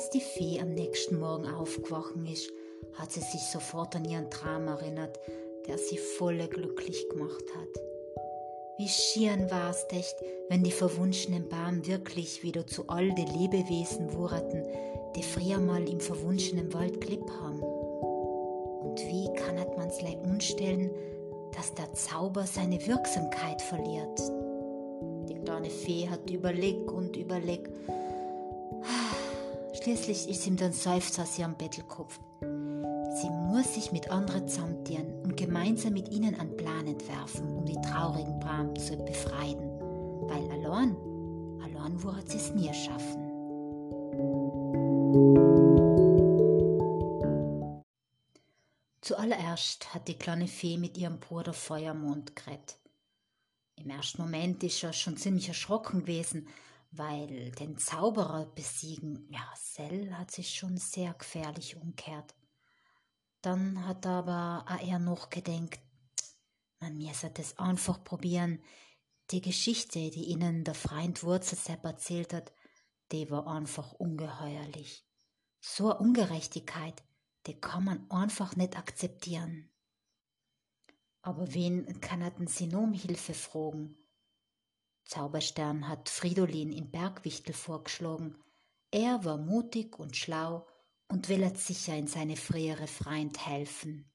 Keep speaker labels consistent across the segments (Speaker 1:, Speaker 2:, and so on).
Speaker 1: Als die Fee am nächsten Morgen aufgewachen ist, hat sie sich sofort an ihren Traum erinnert, der sie volle glücklich gemacht hat. Wie schieren war es echt, wenn die verwunschenen Baum wirklich wieder zu all den Lebewesen wurden, die früher mal im verwunschenen Wald gelebt haben. Und wie kann man's leid umstellen, dass der Zauber seine Wirksamkeit verliert? Die kleine Fee hat überlegt und überlegt. Schließlich ist ihm dann Seufzer aus ihrem Bettelkopf. Sie muss sich mit anderen zusammentun und gemeinsam mit ihnen einen Plan entwerfen, um die traurigen Bram zu befreien. Weil allein, allein wird sie es nie schaffen. Zuallererst hat die kleine Fee mit ihrem Bruder Feuermond geredet. Im ersten Moment ist er schon ziemlich erschrocken gewesen, weil den Zauberer besiegen, ja, Sell hat sich schon sehr gefährlich umkehrt. Dann hat aber er noch gedenkt, man müsse das einfach probieren. Die Geschichte, die ihnen der Freund Wurzelsepp erzählt hat, die war einfach ungeheuerlich. So eine Ungerechtigkeit, die kann man einfach nicht akzeptieren. Aber wen kannten sie noch um Hilfe fragen? Zauberstern hat Fridolin in Bergwichtel vorgeschlagen. Er war mutig und schlau und will er sicher in seine frühere Freund helfen.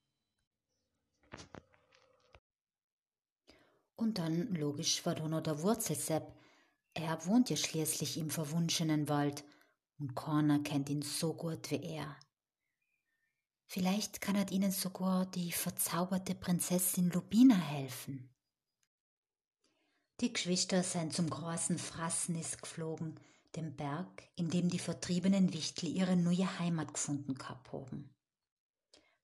Speaker 1: Und dann, logisch, war da noch der Wurzelsepp. Er wohnt ja schließlich im verwunschenen Wald und keiner kennt ihn so gut wie er. Vielleicht kann er ihnen sogar die verzauberte Prinzessin Lubina helfen. Die Geschwister sind zum großen Frassnis geflogen, dem Berg, in dem die vertriebenen Wichtel ihre neue Heimat gefunden gehabt haben.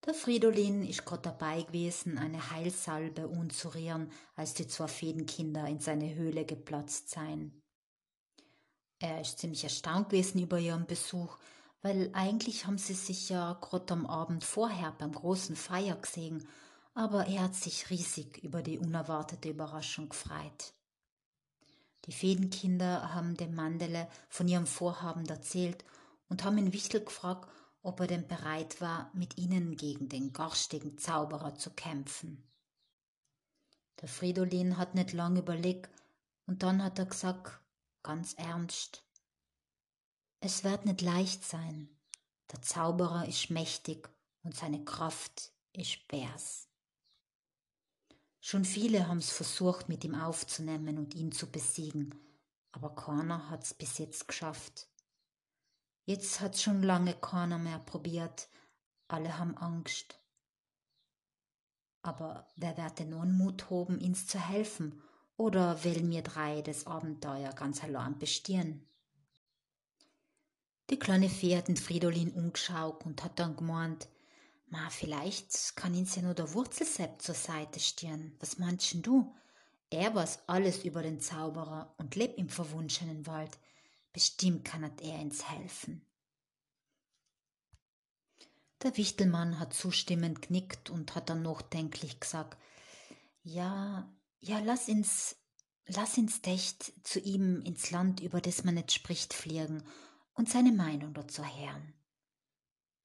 Speaker 1: Der Fridolin ist grad dabei gewesen, eine Heilsalbe unzurieren, als die zwei Fädenkinder in seine Höhle geplatzt seien. Er ist ziemlich erstaunt gewesen über ihren Besuch, weil eigentlich haben sie sich ja grad am Abend vorher beim großen Feier gesehen, aber er hat sich riesig über die unerwartete Überraschung gefreut. Die Fädenkinder haben dem Mandele von ihrem Vorhaben erzählt und haben ihn Wichtel gefragt, ob er denn bereit war, mit ihnen gegen den garstigen Zauberer zu kämpfen. Der Fridolin hat nicht lang überlegt und dann hat er gesagt, ganz ernst, es wird nicht leicht sein. Der Zauberer ist mächtig und seine Kraft ist bärs. Schon viele haben's versucht, mit ihm aufzunehmen und ihn zu besiegen, aber keiner hat's bis jetzt geschafft. Jetzt hat's schon lange keiner mehr probiert, alle haben Angst. Aber wer wird denn nun Mut haben, ihns zu helfen, oder will mir drei das Abenteuer ganz allein bestehen? Die kleine Fee hat den Fridolin umgeschaut und hat dann gemeint, Ma, vielleicht kann ihn ja nur der Wurzelsepp zur Seite stehen. Was meinst du? Er weiß alles über den Zauberer und lebt im verwunschenen Wald. Bestimmt kann er uns helfen. Der Wichtelmann hat zustimmend knickt und hat dann nachdenklich gesagt, ja, ja, lass ins, lass ins Dächt zu ihm ins Land, über das man nicht spricht, fliegen und seine Meinung dazu hören.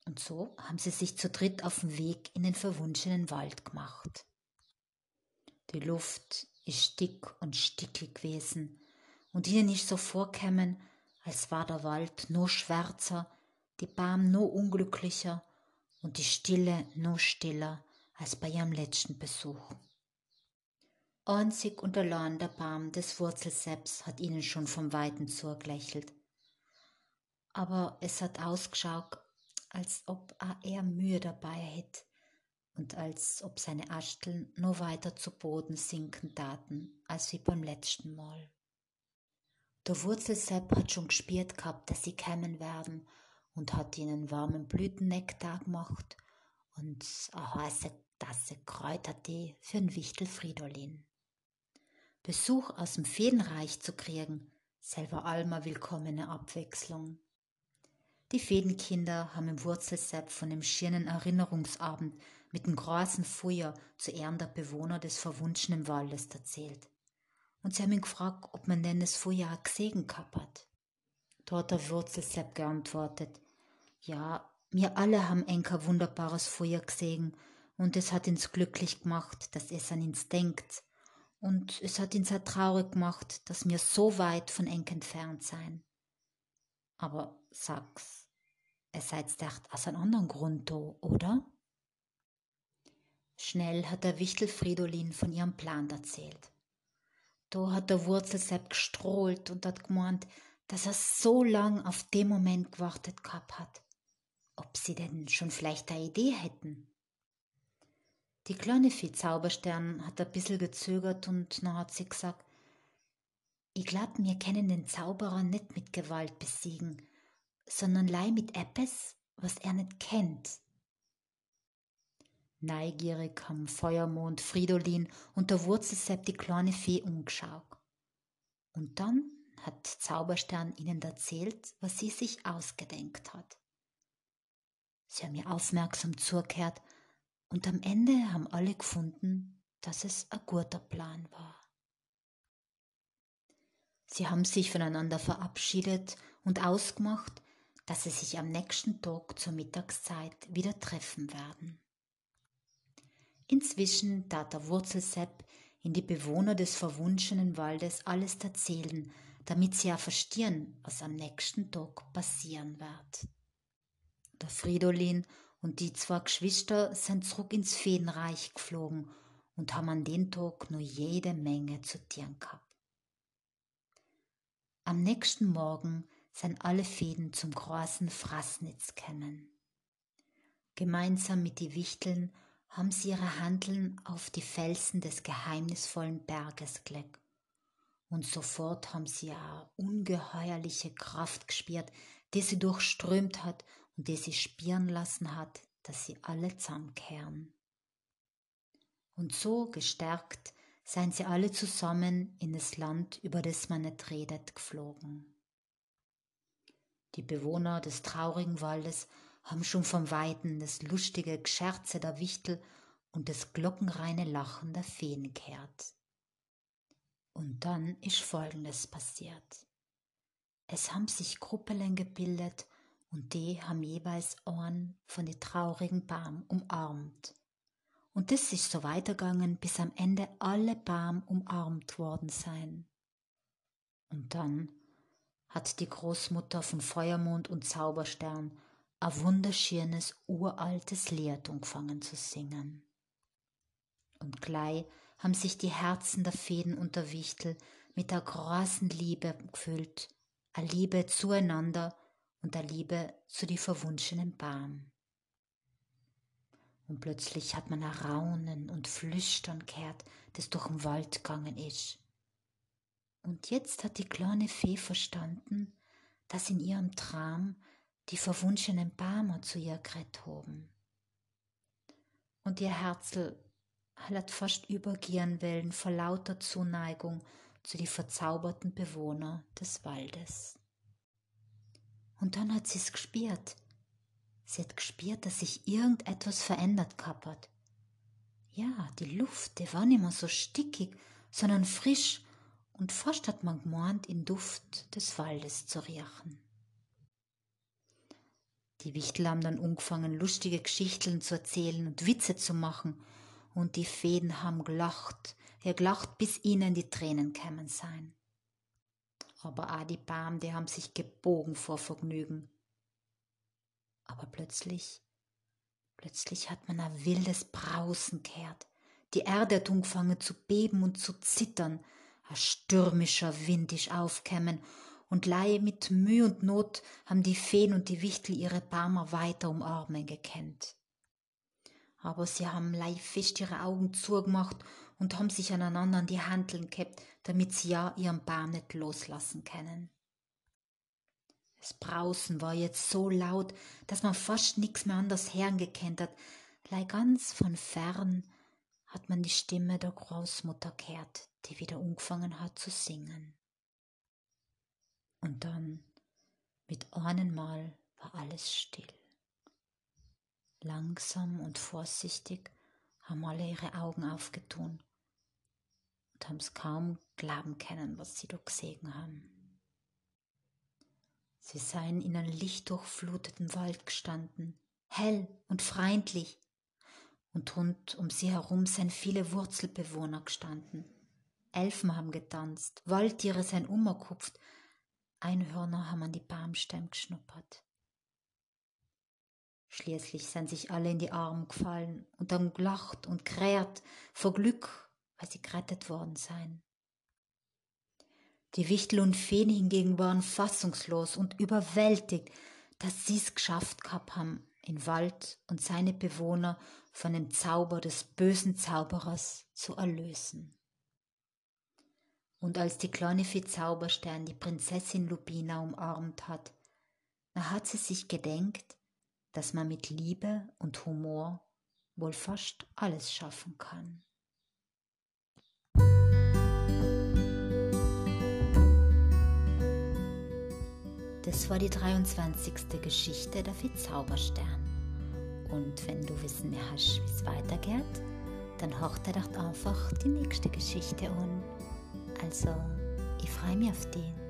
Speaker 1: Und so haben sie sich zu dritt auf den Weg in den verwunschenen Wald gemacht. Die Luft ist dick und stickig gewesen, und ihnen ist so vorkämen, als war der Wald nur schwärzer, die Baum nur unglücklicher und die Stille nur stiller als bei ihrem letzten Besuch. Einzig und allein der Baum des Wurzelseps hat ihnen schon vom Weiten zugelächelt. Aber es hat ausgeschaut, als ob er Mühe dabei hätte und als ob seine Asteln nur weiter zu Boden sinken taten, als wie beim letzten Mal. Der Wurzelsepp hat schon gespürt gehabt, dass sie kämen werden und hat ihnen warmen Blütennektar gemacht und eine heiße Tasse Kräutertee für den Wichtel Fridolin. Besuch aus dem Feenreich zu kriegen, selber allmer willkommene Abwechslung. Die Fädenkinder haben im Wurzelsepp von dem schönen Erinnerungsabend mit dem großen Feuer zu Ehren der Bewohner des verwunschenen Waldes erzählt. Und sie haben ihn gefragt, ob man denn das Feuer auch gesehen hat. Da hat der Wurzelsepp geantwortet, Ja, wir alle haben enker wunderbares Feuer gesehen und es hat uns glücklich gemacht, dass es an uns denkt. Und es hat uns auch traurig gemacht, dass wir so weit von Enk entfernt sein. Aber sag's, es seid echt aus einem anderen Grund da, oder? Schnell hat der Wichtel Fridolin von ihrem Plan erzählt. Da hat der Wurzelsepp gestrohlt und hat gemeint, dass er so lang auf den Moment gewartet gehabt hat. Ob sie denn schon vielleicht eine Idee hätten? Die kleine Fee Zauberstern hat ein bisschen gezögert und dann hat sie gesagt, ich glaub, wir können den Zauberer nicht mit Gewalt besiegen, sondern leih mit etwas, was er nicht kennt. Neugierig haben Feuermond, Fridolin und der Wurzelsepp die kleine Fee umgeschaut. Und dann hat Zauberstern ihnen erzählt, was sie sich ausgedenkt hat. Sie haben mir aufmerksam zugehört und am Ende haben alle gefunden, dass es ein guter Plan war. Sie haben sich voneinander verabschiedet und ausgemacht, dass sie sich am nächsten Tag zur Mittagszeit wieder treffen werden. Inzwischen tat der Wurzelsepp in die Bewohner des verwunschenen Waldes alles erzählen, damit sie ja verstehen, was am nächsten Tag passieren wird. Der Fridolin und die zwei Geschwister sind zurück ins Feenreich geflogen und haben an den Tag nur jede Menge zu tun gehabt. Am nächsten Morgen sind alle Fäden zum großen Frassnitz kennen. Gemeinsam mit die Wichteln haben sie ihre Handeln auf die Felsen des geheimnisvollen Berges gelegt. Und sofort haben sie eine ungeheuerliche Kraft gespürt, die sie durchströmt hat und die sie spüren lassen hat, dass sie alle zusammenkehren. Und so gestärkt seien sie alle zusammen in das Land, über das man nicht redet, geflogen. Die Bewohner des traurigen Waldes haben schon vom Weiten das lustige Gescherze der Wichtel und das glockenreine Lachen der Feen gehört. Und dann ist Folgendes passiert. Es haben sich Gruppelen gebildet und die haben jeweils Ohren von den traurigen Baum umarmt. Und das ist so weitergegangen, bis am Ende alle Baum umarmt worden sein. Und dann hat die Großmutter von Feuermond und Zauberstern ein wunderschönes, uraltes Lied angefangen zu singen. Und gleich haben sich die Herzen der Fäden und der Wichtel mit der großen Liebe gefüllt, a Liebe zueinander und a Liebe zu die verwunschenen Bahn. Und plötzlich hat man ein Raunen und Flüstern gehört, das durch den Wald gegangen ist. Und jetzt hat die kleine Fee verstanden, dass in ihrem Traum die verwunschenen Barmer zu ihr geredet haben. Und ihr Herzl hat fast übergehen wollen vor lauter Zuneigung zu die verzauberten Bewohner des Waldes. Und dann hat sie es gespürt. Sie hat gespürt, dass sich irgendetwas verändert hat. Ja, die Luft, die war nicht mehr so stickig, sondern frisch und fast hat man gemeint, in Duft des Waldes zu riechen. Die Wichtel haben dann angefangen, lustige Geschichten zu erzählen und Witze zu machen, und die Fäden haben gelacht, ja gelacht, bis ihnen die Tränen kämen sein. Aber auch die Bam, die haben sich gebogen vor Vergnügen. Aber plötzlich, plötzlich hat man ein wildes Brausen gehört. Die Erde hat angefangen zu beben und zu zittern. Ein stürmischer Wind ist aufkämmen und Laie mit Mühe und Not haben die Feen und die Wichtel ihre Barmer weiter umarmen gekannt. Aber sie haben Laie fest ihre Augen zugemacht und haben sich aneinander an die Handeln gehabt, damit sie ja ihren Baum nicht loslassen können. Das Brausen war jetzt so laut, dass man fast nix mehr anders gekannt hat. Lei ganz von fern hat man die Stimme der Großmutter gehört, die wieder angefangen hat zu singen. Und dann, mit einem Mal, war alles still. Langsam und vorsichtig haben alle ihre Augen aufgetun und haben es kaum glauben können, was sie da gesehen haben. Sie seien in einem lichtdurchfluteten Wald gestanden, hell und freundlich, und rund um sie herum seien viele Wurzelbewohner gestanden. Elfen haben getanzt, Waldtiere seien umgekupft, Einhörner haben an die Baumstämme geschnuppert. Schließlich sind sich alle in die Arme gefallen und haben gelacht und kräht vor Glück, weil sie gerettet worden seien. Die Wichtel und Feen hingegen waren fassungslos und überwältigt, dass sie's geschafft gehabt haben, in Wald und seine Bewohner von dem Zauber des bösen Zauberers zu erlösen. Und als die kleine Fee Zauberstern die Prinzessin Lupina umarmt hat, da hat sie sich gedenkt, dass man mit Liebe und Humor wohl fast alles schaffen kann. Das war die 23. Geschichte der Zauberstern. Und wenn du wissen mehr hast, wie es weitergeht, dann dir doch einfach die nächste Geschichte an. Also, ich freue mich auf die.